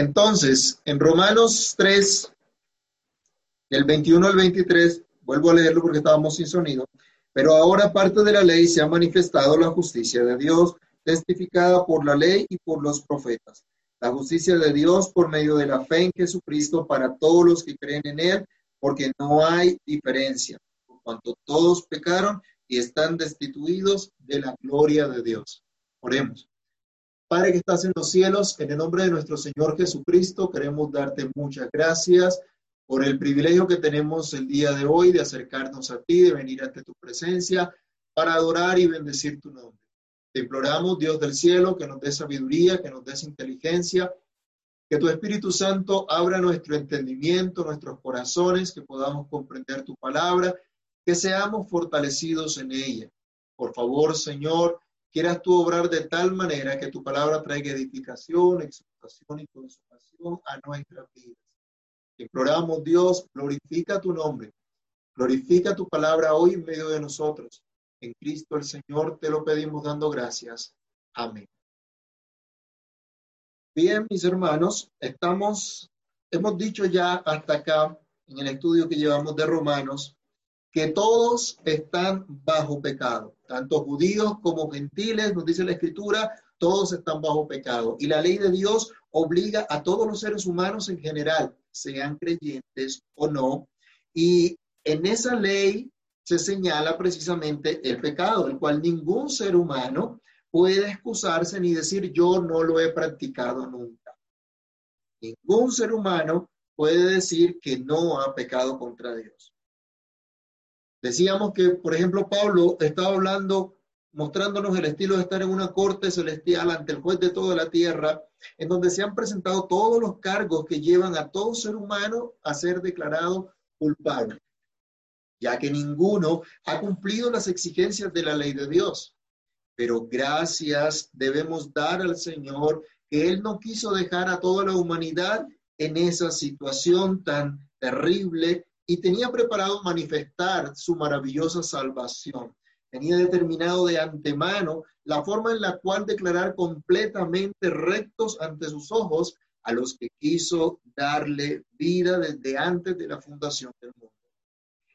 Entonces, en Romanos 3, del 21 al 23, vuelvo a leerlo porque estábamos sin sonido, pero ahora parte de la ley se ha manifestado la justicia de Dios, testificada por la ley y por los profetas. La justicia de Dios por medio de la fe en Jesucristo para todos los que creen en Él, porque no hay diferencia, por cuanto todos pecaron y están destituidos de la gloria de Dios. Oremos. Padre que estás en los cielos, en el nombre de nuestro Señor Jesucristo, queremos darte muchas gracias por el privilegio que tenemos el día de hoy de acercarnos a ti, de venir ante tu presencia para adorar y bendecir tu nombre. Te imploramos, Dios del cielo, que nos dé sabiduría, que nos des inteligencia, que tu Espíritu Santo abra nuestro entendimiento, nuestros corazones, que podamos comprender tu palabra, que seamos fortalecidos en ella. Por favor, Señor, quieras tú obrar de tal manera que tu palabra traiga edificación, exaltación y consolación a nuestras vidas. Imploramos, Dios, glorifica tu nombre, glorifica tu palabra hoy en medio de nosotros. En Cristo el Señor te lo pedimos dando gracias. Amén. Bien, mis hermanos, estamos, hemos dicho ya hasta acá en el estudio que llevamos de Romanos, que todos están bajo pecado, tanto judíos como gentiles, nos dice la escritura, todos están bajo pecado. Y la ley de Dios obliga a todos los seres humanos en general, sean creyentes o no. Y en esa ley se señala precisamente el pecado, el cual ningún ser humano puede excusarse ni decir yo no lo he practicado nunca. Ningún ser humano puede decir que no ha pecado contra Dios. Decíamos que, por ejemplo, Pablo estaba hablando mostrándonos el estilo de estar en una corte celestial ante el juez de toda la tierra, en donde se han presentado todos los cargos que llevan a todo ser humano a ser declarado culpable, ya que ninguno ha cumplido las exigencias de la ley de Dios. Pero gracias debemos dar al Señor que Él no quiso dejar a toda la humanidad en esa situación tan terrible y tenía preparado manifestar su maravillosa salvación tenía determinado de antemano la forma en la cual declarar completamente rectos ante sus ojos a los que quiso darle vida desde antes de la fundación del mundo.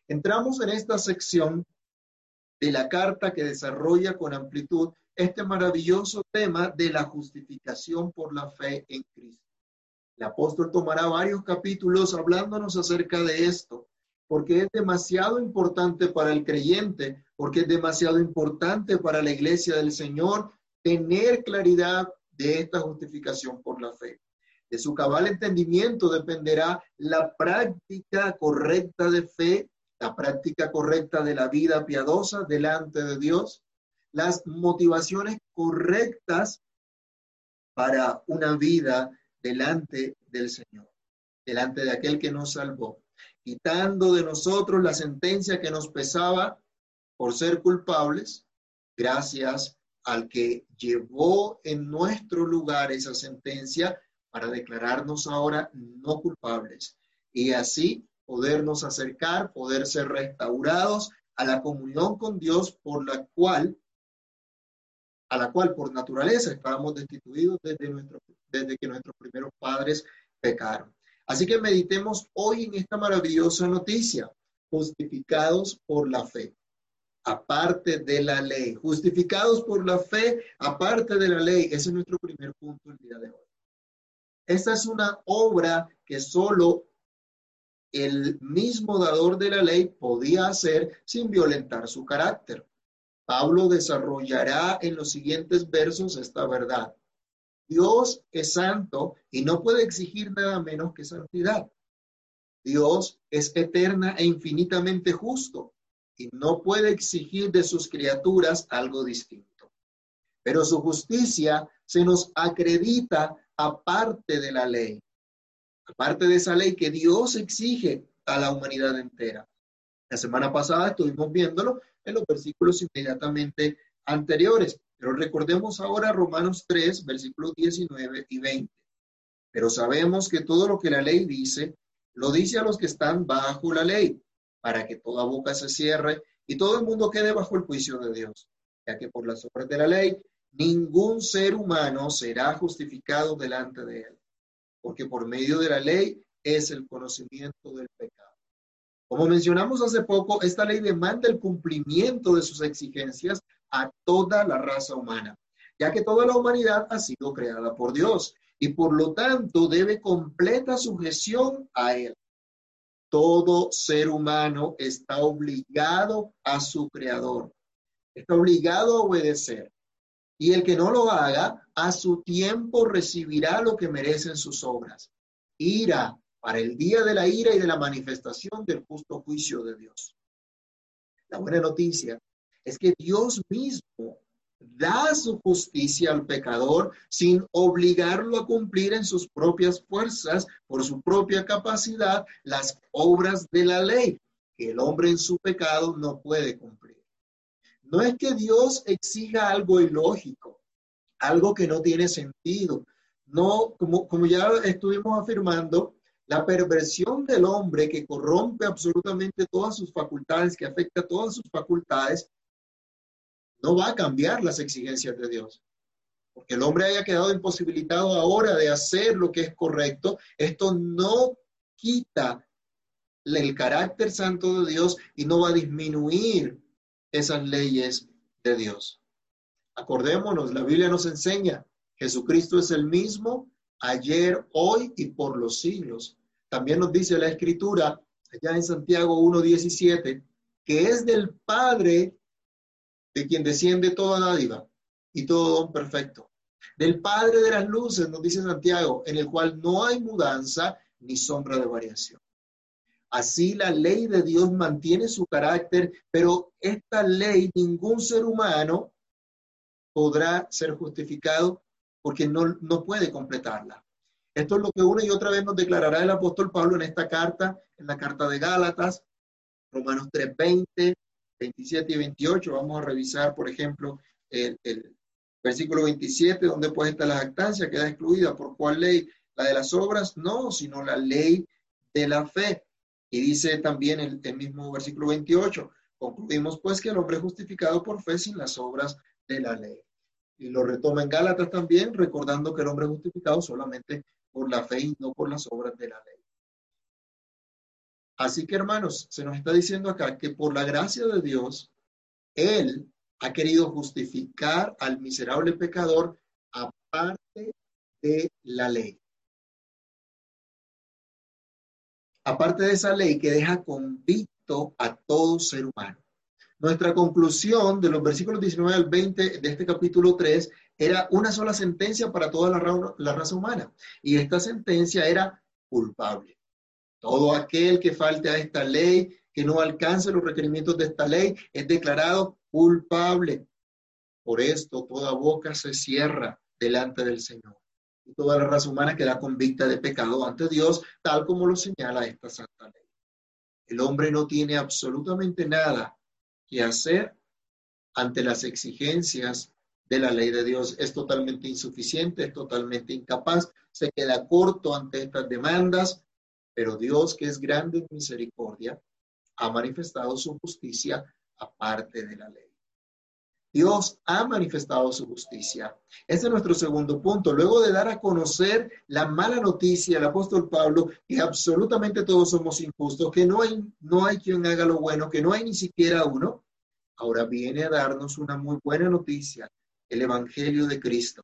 Entramos en esta sección de la carta que desarrolla con amplitud este maravilloso tema de la justificación por la fe en Cristo. El apóstol tomará varios capítulos hablándonos acerca de esto, porque es demasiado importante para el creyente, porque es demasiado importante para la iglesia del Señor tener claridad de esta justificación por la fe. De su cabal entendimiento dependerá la práctica correcta de fe, la práctica correcta de la vida piadosa delante de Dios, las motivaciones correctas para una vida delante del Señor, delante de aquel que nos salvó quitando de nosotros la sentencia que nos pesaba por ser culpables, gracias al que llevó en nuestro lugar esa sentencia para declararnos ahora no culpables y así podernos acercar, poder ser restaurados a la comunión con Dios por la cual a la cual por naturaleza estábamos destituidos desde, nuestro, desde que nuestros primeros padres pecaron. Así que meditemos hoy en esta maravillosa noticia, justificados por la fe, aparte de la ley, justificados por la fe, aparte de la ley. Ese es nuestro primer punto el día de hoy. Esta es una obra que solo el mismo dador de la ley podía hacer sin violentar su carácter. Pablo desarrollará en los siguientes versos esta verdad. Dios es santo y no puede exigir nada menos que santidad. Dios es eterna e infinitamente justo y no puede exigir de sus criaturas algo distinto. Pero su justicia se nos acredita aparte de la ley, aparte de esa ley que Dios exige a la humanidad entera. La semana pasada estuvimos viéndolo en los versículos inmediatamente anteriores. Pero recordemos ahora Romanos 3, versículos 19 y 20. Pero sabemos que todo lo que la ley dice, lo dice a los que están bajo la ley, para que toda boca se cierre y todo el mundo quede bajo el juicio de Dios, ya que por las obras de la ley ningún ser humano será justificado delante de él, porque por medio de la ley es el conocimiento del pecado. Como mencionamos hace poco, esta ley demanda el cumplimiento de sus exigencias a toda la raza humana, ya que toda la humanidad ha sido creada por Dios y por lo tanto debe completa sujeción a Él. Todo ser humano está obligado a su creador, está obligado a obedecer. Y el que no lo haga, a su tiempo recibirá lo que merecen sus obras. Ira, para el día de la ira y de la manifestación del justo juicio de Dios. La buena noticia es que Dios mismo da su justicia al pecador sin obligarlo a cumplir en sus propias fuerzas, por su propia capacidad, las obras de la ley, que el hombre en su pecado no puede cumplir. No es que Dios exija algo ilógico, algo que no tiene sentido. No, como, como ya estuvimos afirmando, la perversión del hombre que corrompe absolutamente todas sus facultades, que afecta todas sus facultades, no va a cambiar las exigencias de Dios. Porque el hombre haya quedado imposibilitado ahora de hacer lo que es correcto, esto no quita el carácter santo de Dios y no va a disminuir esas leyes de Dios. Acordémonos, la Biblia nos enseña, Jesucristo es el mismo ayer, hoy y por los siglos. También nos dice la escritura, allá en Santiago 1.17, que es del Padre de quien desciende toda dádiva y todo don perfecto. Del Padre de las luces, nos dice Santiago, en el cual no hay mudanza ni sombra de variación. Así la ley de Dios mantiene su carácter, pero esta ley ningún ser humano podrá ser justificado porque no, no puede completarla. Esto es lo que una y otra vez nos declarará el apóstol Pablo en esta carta, en la carta de Gálatas, Romanos 3:20, 27 y 28. Vamos a revisar, por ejemplo, el, versículo 27, donde puede estar la jactancia, queda excluida. ¿Por cuál ley? ¿La de las obras? No, sino la ley de la fe. Y dice también el, el mismo versículo 28, concluimos pues que el hombre es justificado por fe sin las obras de la ley. Y lo retoma en Gálatas también, recordando que el hombre es justificado solamente por la fe y no por las obras de la ley. Así que hermanos, se nos está diciendo acá que por la gracia de Dios, Él ha querido justificar al miserable pecador aparte de la ley. Aparte de esa ley que deja convicto a todo ser humano. Nuestra conclusión de los versículos 19 al 20 de este capítulo 3 era una sola sentencia para toda la, raza humana. Y esta sentencia era culpable. Todo aquel que falte a esta ley, que no alcance los requerimientos de esta ley, es declarado culpable. Por esto toda boca se cierra delante del Señor. Y toda la raza humana queda convicta de pecado ante Dios, tal como lo señala esta santa ley. El hombre no tiene absolutamente nada que hacer ante las exigencias de la ley de Dios. Es totalmente insuficiente, es totalmente incapaz, se queda corto ante estas demandas, pero Dios, que es grande en misericordia, ha manifestado su justicia aparte de la ley. Dios ha manifestado su justicia. Ese es nuestro segundo punto. Luego de dar a conocer la mala noticia al apóstol Pablo, que absolutamente todos somos injustos, que no hay, no hay quien haga lo bueno, que no hay ni siquiera uno, ahora viene a darnos una muy buena noticia, el Evangelio de Cristo.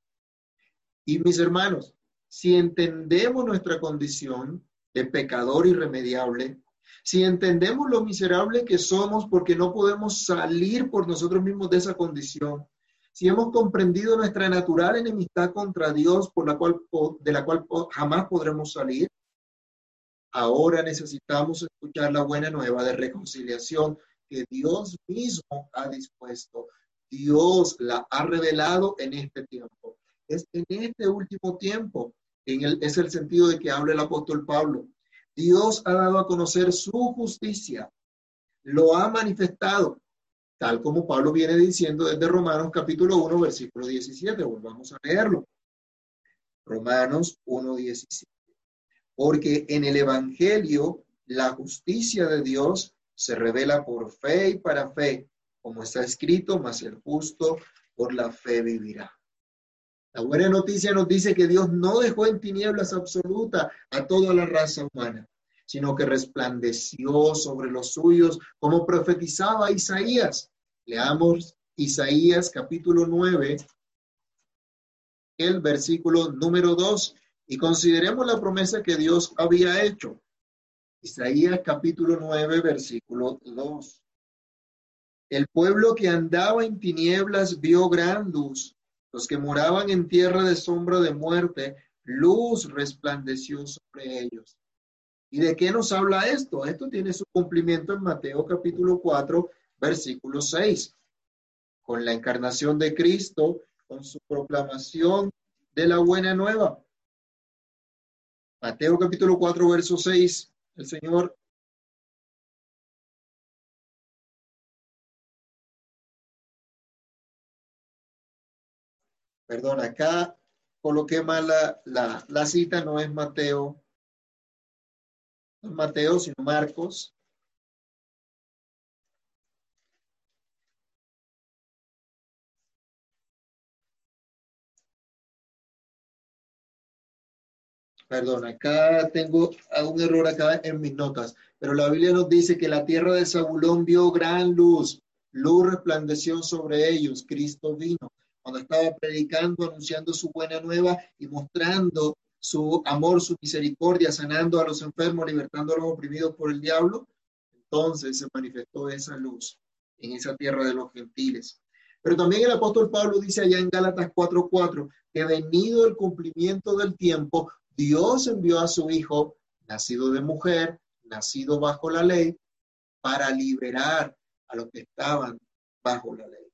Y mis hermanos, si entendemos nuestra condición de pecador irremediable, si entendemos lo miserable que somos porque no podemos salir por nosotros mismos de esa condición, si hemos comprendido nuestra natural enemistad contra Dios por la cual, de la cual jamás podremos salir, ahora necesitamos escuchar la buena nueva de reconciliación que Dios mismo ha dispuesto. Dios la ha revelado en este tiempo. Es en este último tiempo, en el, es el sentido de que habla el apóstol Pablo. Dios ha dado a conocer su justicia, lo ha manifestado, tal como Pablo viene diciendo desde Romanos capítulo 1, versículo 17. Volvamos a leerlo. Romanos 1, 17. Porque en el Evangelio la justicia de Dios se revela por fe y para fe, como está escrito, mas el justo por la fe vivirá. La buena noticia nos dice que Dios no dejó en tinieblas absoluta a toda la raza humana, sino que resplandeció sobre los suyos como profetizaba Isaías. Leamos Isaías capítulo 9, el versículo número 2, y consideremos la promesa que Dios había hecho. Isaías capítulo 9, versículo 2. El pueblo que andaba en tinieblas vio gran luz los que moraban en tierra de sombra de muerte, luz resplandeció sobre ellos. ¿Y de qué nos habla esto? Esto tiene su cumplimiento en Mateo capítulo 4, versículo 6. Con la encarnación de Cristo, con su proclamación de la buena nueva. Mateo capítulo 4, verso 6. El Señor Perdón, acá coloqué mal la, la, cita, no es Mateo, no es Mateo, sino Marcos. Perdón, acá tengo un error acá en mis notas, pero la Biblia nos dice que la tierra de Zabulón vio gran luz, luz resplandeció sobre ellos, Cristo vino cuando estaba predicando, anunciando su buena nueva y mostrando su amor, su misericordia, sanando a los enfermos, libertando a los oprimidos por el diablo, entonces se manifestó esa luz en esa tierra de los gentiles. Pero también el apóstol Pablo dice allá en Gálatas 4:4 que venido el cumplimiento del tiempo, Dios envió a su Hijo, nacido de mujer, nacido bajo la ley, para liberar a los que estaban bajo la ley.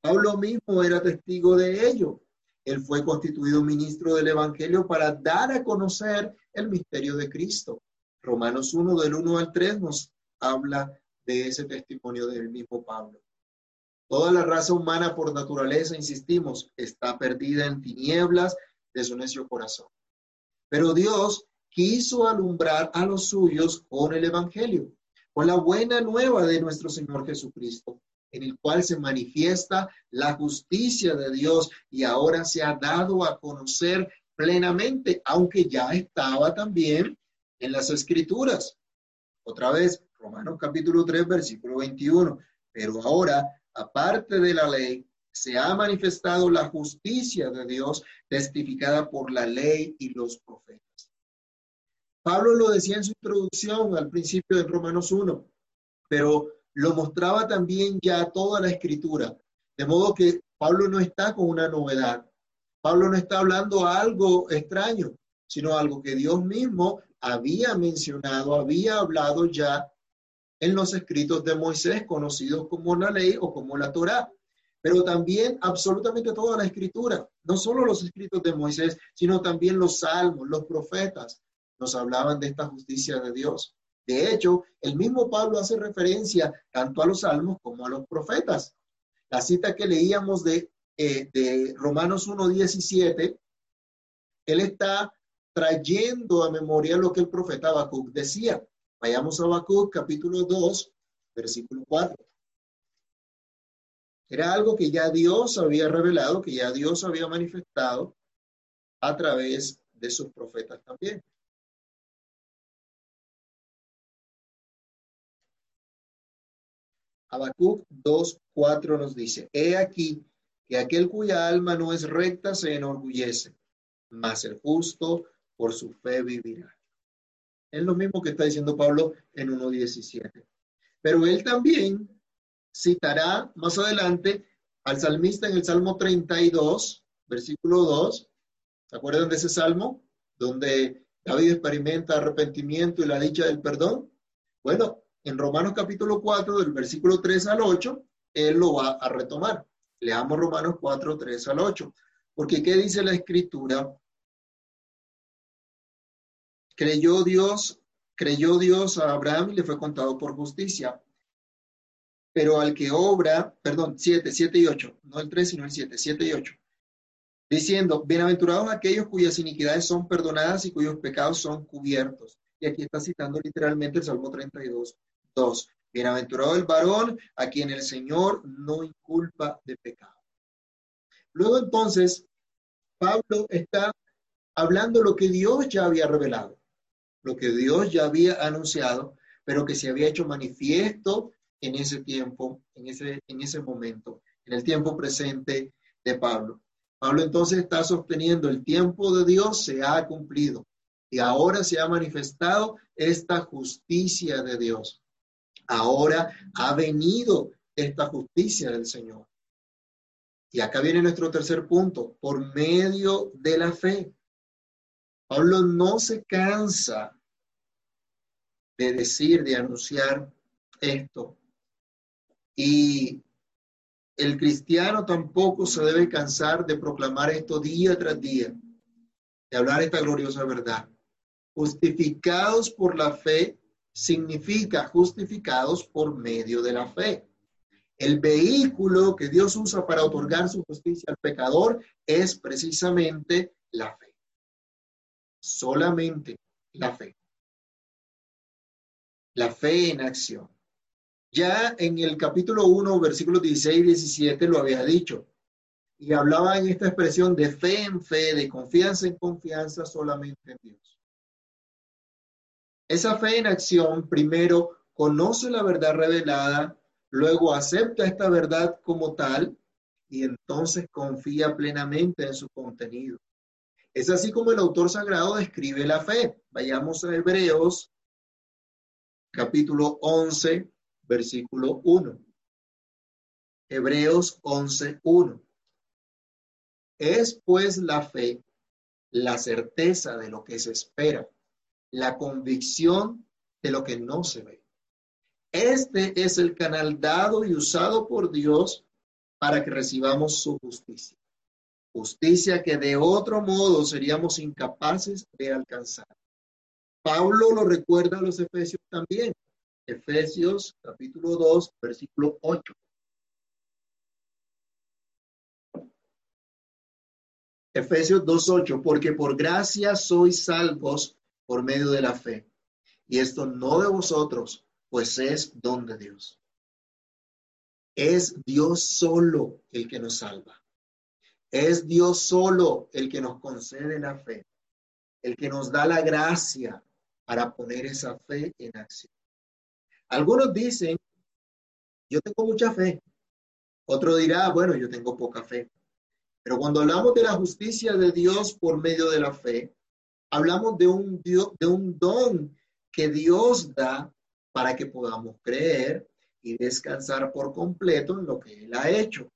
Pablo mismo era testigo de ello. Él fue constituido ministro del Evangelio para dar a conocer el misterio de Cristo. Romanos 1 del 1 al 3 nos habla de ese testimonio del mismo Pablo. Toda la raza humana por naturaleza, insistimos, está perdida en tinieblas de su necio corazón. Pero Dios quiso alumbrar a los suyos con el Evangelio, con la buena nueva de nuestro Señor Jesucristo en el cual se manifiesta la justicia de Dios y ahora se ha dado a conocer plenamente, aunque ya estaba también en las escrituras. Otra vez, Romanos capítulo 3, versículo 21. Pero ahora, aparte de la ley, se ha manifestado la justicia de Dios testificada por la ley y los profetas. Pablo lo decía en su introducción al principio de Romanos 1, pero lo mostraba también ya toda la escritura. De modo que Pablo no está con una novedad. Pablo no está hablando algo extraño, sino algo que Dios mismo había mencionado, había hablado ya en los escritos de Moisés, conocidos como la ley o como la Torá. Pero también absolutamente toda la escritura, no solo los escritos de Moisés, sino también los salmos, los profetas, nos hablaban de esta justicia de Dios. De hecho, el mismo Pablo hace referencia tanto a los salmos como a los profetas. La cita que leíamos de, eh, de Romanos 1.17, él está trayendo a memoria lo que el profeta Habacuc decía. Vayamos a Habacuc capítulo 2, versículo 4. Era algo que ya Dios había revelado, que ya Dios había manifestado a través de sus profetas también. Habacuc 2.4 nos dice, he aquí que aquel cuya alma no es recta se enorgullece, mas el justo por su fe vivirá. Es lo mismo que está diciendo Pablo en 1.17. Pero él también citará más adelante al salmista en el Salmo 32, versículo 2. ¿Se acuerdan de ese salmo? Donde David experimenta arrepentimiento y la dicha del perdón. Bueno, en Romanos capítulo 4, del versículo 3 al 8, él lo va a retomar. Leamos Romanos 4, 3 al 8. Porque ¿qué dice la escritura? Creyó Dios, creyó Dios a Abraham y le fue contado por justicia. Pero al que obra, perdón, 7, 7 y 8, no el 3, sino el 7, 7 y 8. Diciendo, bienaventurados aquellos cuyas iniquidades son perdonadas y cuyos pecados son cubiertos. Y aquí está citando literalmente el Salmo 32. Bienaventurado el varón a quien el Señor no inculpa de pecado. Luego entonces, Pablo está hablando lo que Dios ya había revelado, lo que Dios ya había anunciado, pero que se había hecho manifiesto en ese tiempo, en ese, en ese momento, en el tiempo presente de Pablo. Pablo entonces está sosteniendo el tiempo de Dios se ha cumplido y ahora se ha manifestado esta justicia de Dios. Ahora ha venido esta justicia del Señor. Y acá viene nuestro tercer punto, por medio de la fe. Pablo no se cansa de decir, de anunciar esto. Y el cristiano tampoco se debe cansar de proclamar esto día tras día, de hablar esta gloriosa verdad. Justificados por la fe significa justificados por medio de la fe. El vehículo que Dios usa para otorgar su justicia al pecador es precisamente la fe. Solamente la fe. La fe en acción. Ya en el capítulo 1, versículos 16 y 17 lo había dicho. Y hablaba en esta expresión de fe en fe, de confianza en confianza solamente en Dios. Esa fe en acción primero conoce la verdad revelada luego acepta esta verdad como tal y entonces confía plenamente en su contenido. Es así como el autor sagrado describe la fe. Vayamos a Hebreos capítulo 11, versículo 1. Hebreos 11, 1. Es pues la fe la certeza de lo que se espera, la convicción de lo que no se ve. Este es el canal dado y usado por Dios para que recibamos su justicia. Justicia que de otro modo seríamos incapaces de alcanzar. Pablo lo recuerda a los Efesios también. Efesios capítulo 2, versículo 8. Efesios 2.8, porque por gracia sois salvos por medio de la fe. Y esto no de vosotros, pues es don de Dios. Es Dios solo el que nos salva. Es Dios solo el que nos concede la fe, el que nos da la gracia para poner esa fe en acción. Algunos dicen, yo tengo mucha fe. Otro dirá, bueno, yo tengo poca fe. Pero cuando hablamos de la justicia de Dios por medio de la fe, hablamos de un, don que Dios da para que podamos creer y descansar por completo en lo que Él ha hecho,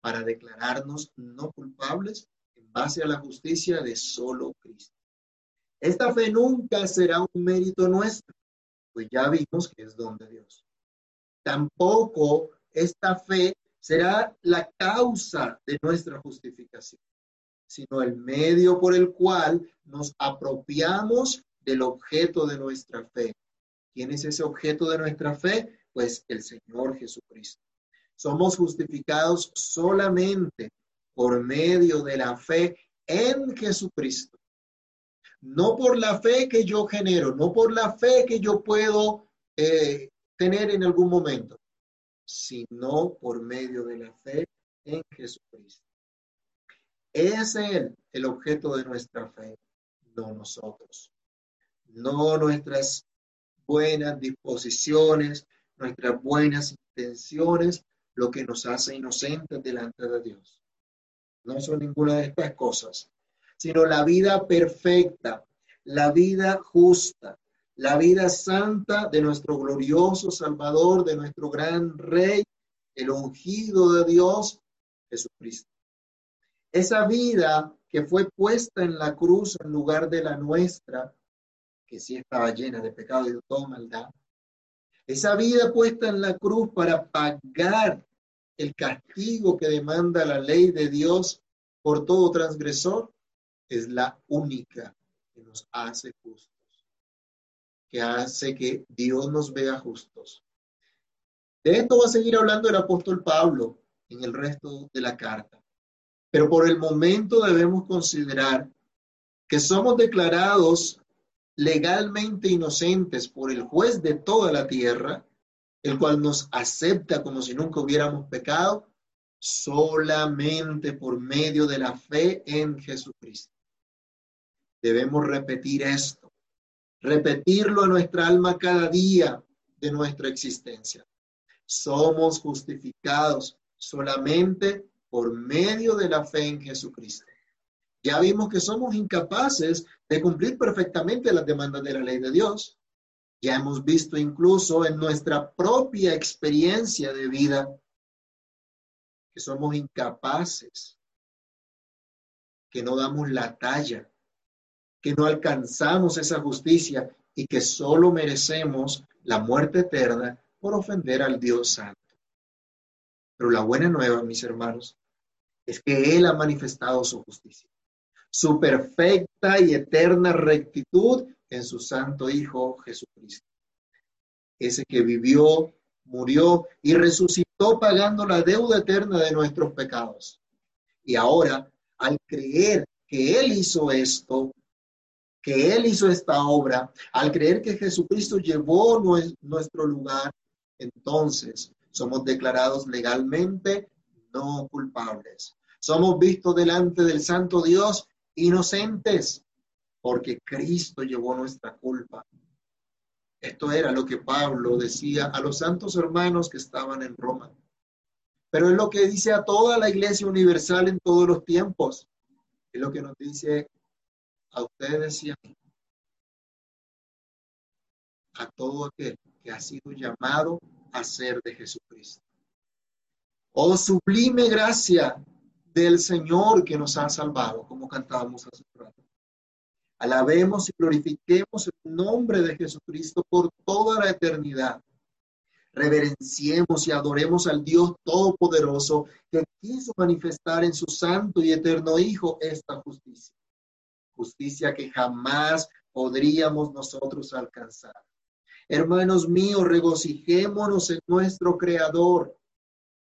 para declararnos no culpables en base a la justicia de solo Cristo. Esta fe nunca será un mérito nuestro, pues ya vimos que es don de Dios. Tampoco esta fe será la causa de nuestra justificación, sino el medio por el cual nos apropiamos del objeto de nuestra fe, ¿Quién es ese objeto de nuestra fe? Pues el Señor Jesucristo. Somos justificados solamente por medio de la fe en Jesucristo. No por la fe que yo genero, no por la fe que yo puedo eh, tener en algún momento, sino por medio de la fe en Jesucristo. Es Él el objeto de nuestra fe, no nosotros. No nuestras buenas disposiciones, nuestras buenas intenciones, lo que nos hace inocentes delante de Dios. No son ninguna de estas cosas, sino la vida perfecta, la vida justa, la vida santa de nuestro glorioso Salvador, de nuestro gran Rey, el ungido de Dios, Jesucristo. Esa vida que fue puesta en la cruz en lugar de la nuestra, que sí estaba llena de pecado y de toda maldad. Esa vida puesta en la cruz para pagar el castigo que demanda la ley de Dios por todo transgresor es la única que nos hace justos, que hace que Dios nos vea justos. De esto va a seguir hablando el apóstol Pablo en el resto de la carta. Pero por el momento debemos considerar que somos declarados legalmente inocentes por el juez de toda la tierra, el cual nos acepta como si nunca hubiéramos pecado, solamente por medio de la fe en Jesucristo. Debemos repetir esto, repetirlo en nuestra alma cada día de nuestra existencia. Somos justificados solamente por medio de la fe en Jesucristo. Ya vimos que somos incapaces de cumplir perfectamente las demandas de la ley de Dios. Ya hemos visto incluso en nuestra propia experiencia de vida que somos incapaces, que no damos la talla, que no alcanzamos esa justicia y que solo merecemos la muerte eterna por ofender al Dios Santo. Pero la buena nueva, mis hermanos, es que Él ha manifestado su justicia, su perfecta y eterna rectitud en su Santo Hijo Jesucristo. Ese que vivió, murió y resucitó pagando la deuda eterna de nuestros pecados. Y ahora, al creer que Él hizo esto, que Él hizo esta obra, al creer que Jesucristo llevó nuestro lugar, entonces somos declarados legalmente no culpables. Somos vistos delante del Santo Dios inocentes, porque Cristo llevó nuestra culpa. Esto era lo que Pablo decía a los santos hermanos que estaban en Roma. Pero es lo que dice a toda la iglesia universal en todos los tiempos. Es lo que nos dice a ustedes y a mí. A todo aquel que ha sido llamado a ser de Jesucristo. Oh sublime gracia del Señor que nos ha salvado, como cantábamos hace un rato. Alabemos y glorifiquemos el nombre de Jesucristo por toda la eternidad. Reverenciemos y adoremos al Dios Todopoderoso que quiso manifestar en su santo y eterno Hijo esta justicia. Justicia que jamás podríamos nosotros alcanzar. Hermanos míos, regocijémonos en nuestro Creador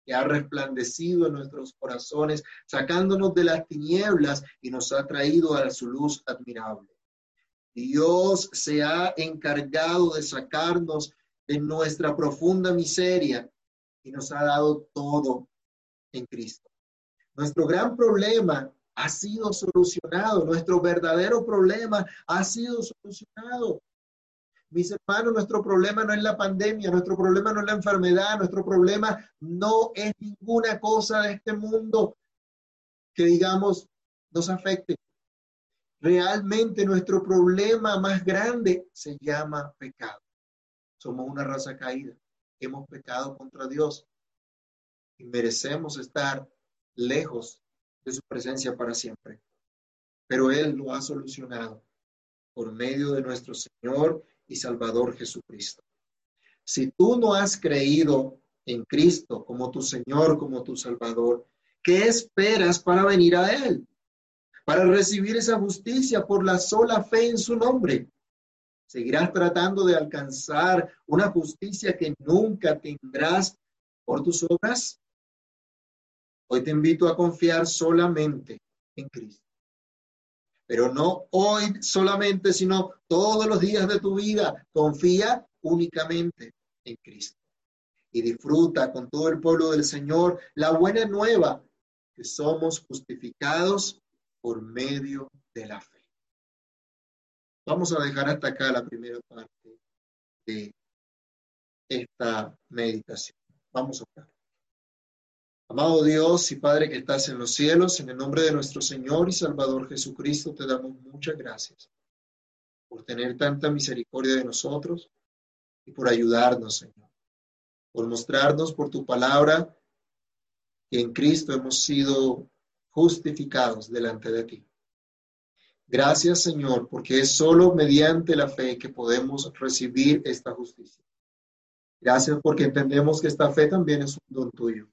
que ha resplandecido en nuestros corazones, sacándonos de las tinieblas y nos ha traído a su luz admirable. Dios se ha encargado de sacarnos de nuestra profunda miseria y nos ha dado todo en Cristo. Nuestro gran problema ha sido solucionado, nuestro verdadero problema ha sido solucionado. Mis hermanos, nuestro problema no es la pandemia, nuestro problema no es la enfermedad, nuestro problema no es ninguna cosa de este mundo que digamos nos afecte. Realmente nuestro problema más grande se llama pecado. Somos una raza caída. Hemos pecado contra Dios y merecemos estar lejos de su presencia para siempre. Pero Él lo ha solucionado por medio de nuestro Señor y Salvador Jesucristo. Si tú no has creído en Cristo como tu Señor, como tu Salvador, ¿qué esperas para venir a Él? Para recibir esa justicia por la sola fe en su nombre. Seguirás tratando de alcanzar una justicia que nunca tendrás por tus obras. Hoy te invito a confiar solamente en Cristo pero no hoy solamente, sino todos los días de tu vida. Confía únicamente en Cristo y disfruta con todo el pueblo del Señor la buena nueva que somos justificados por medio de la fe. Vamos a dejar hasta acá la primera parte de esta meditación. Vamos a. Amado Dios y Padre que estás en los cielos, en el nombre de nuestro Señor y Salvador Jesucristo, te damos muchas gracias por tener tanta misericordia de nosotros y por ayudarnos, Señor, por mostrarnos por tu palabra que en Cristo hemos sido justificados delante de ti. Gracias, Señor, porque es solo mediante la fe que podemos recibir esta justicia. Gracias porque entendemos que esta fe también es un don tuyo.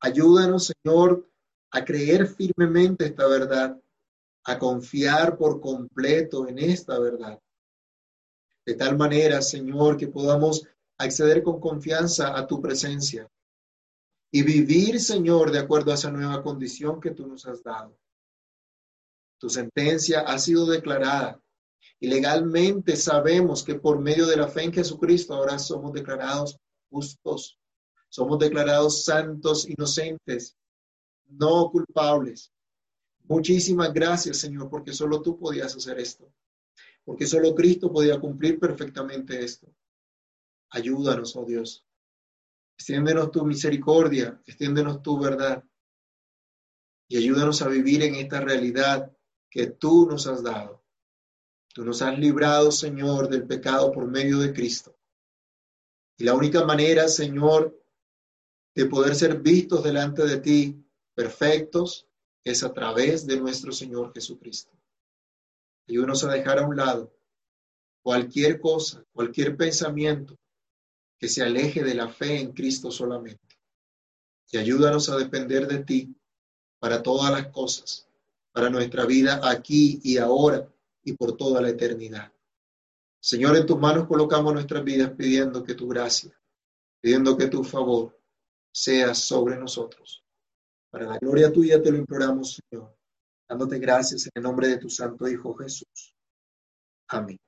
Ayúdanos, Señor, a creer firmemente esta verdad, a confiar por completo en esta verdad. De tal manera, Señor, que podamos acceder con confianza a tu presencia y vivir, Señor, de acuerdo a esa nueva condición que tú nos has dado. Tu sentencia ha sido declarada y legalmente sabemos que por medio de la fe en Jesucristo ahora somos declarados justos somos declarados santos, inocentes, no culpables. Muchísimas gracias, Señor, porque solo tú podías hacer esto, porque solo Cristo podía cumplir perfectamente esto. Ayúdanos, oh Dios. Extiéndenos tu misericordia, extiéndenos tu verdad y ayúdanos a vivir en esta realidad que tú nos has dado. Tú nos has librado, Señor, del pecado por medio de Cristo. Y la única manera, Señor, de poder ser vistos delante de ti perfectos es a través de nuestro Señor Jesucristo. Ayúdanos a dejar a un lado cualquier cosa, cualquier pensamiento que se aleje de la fe en Cristo solamente. Y ayúdanos a depender de ti para todas las cosas, para nuestra vida aquí y ahora y por toda la eternidad. Señor, en tus manos colocamos nuestras vidas pidiendo que tu gracia, pidiendo que tu favor sea sobre nosotros. Para la gloria tuya te lo imploramos, Señor, dándote gracias en el nombre de tu Santo Hijo Jesús. Amén.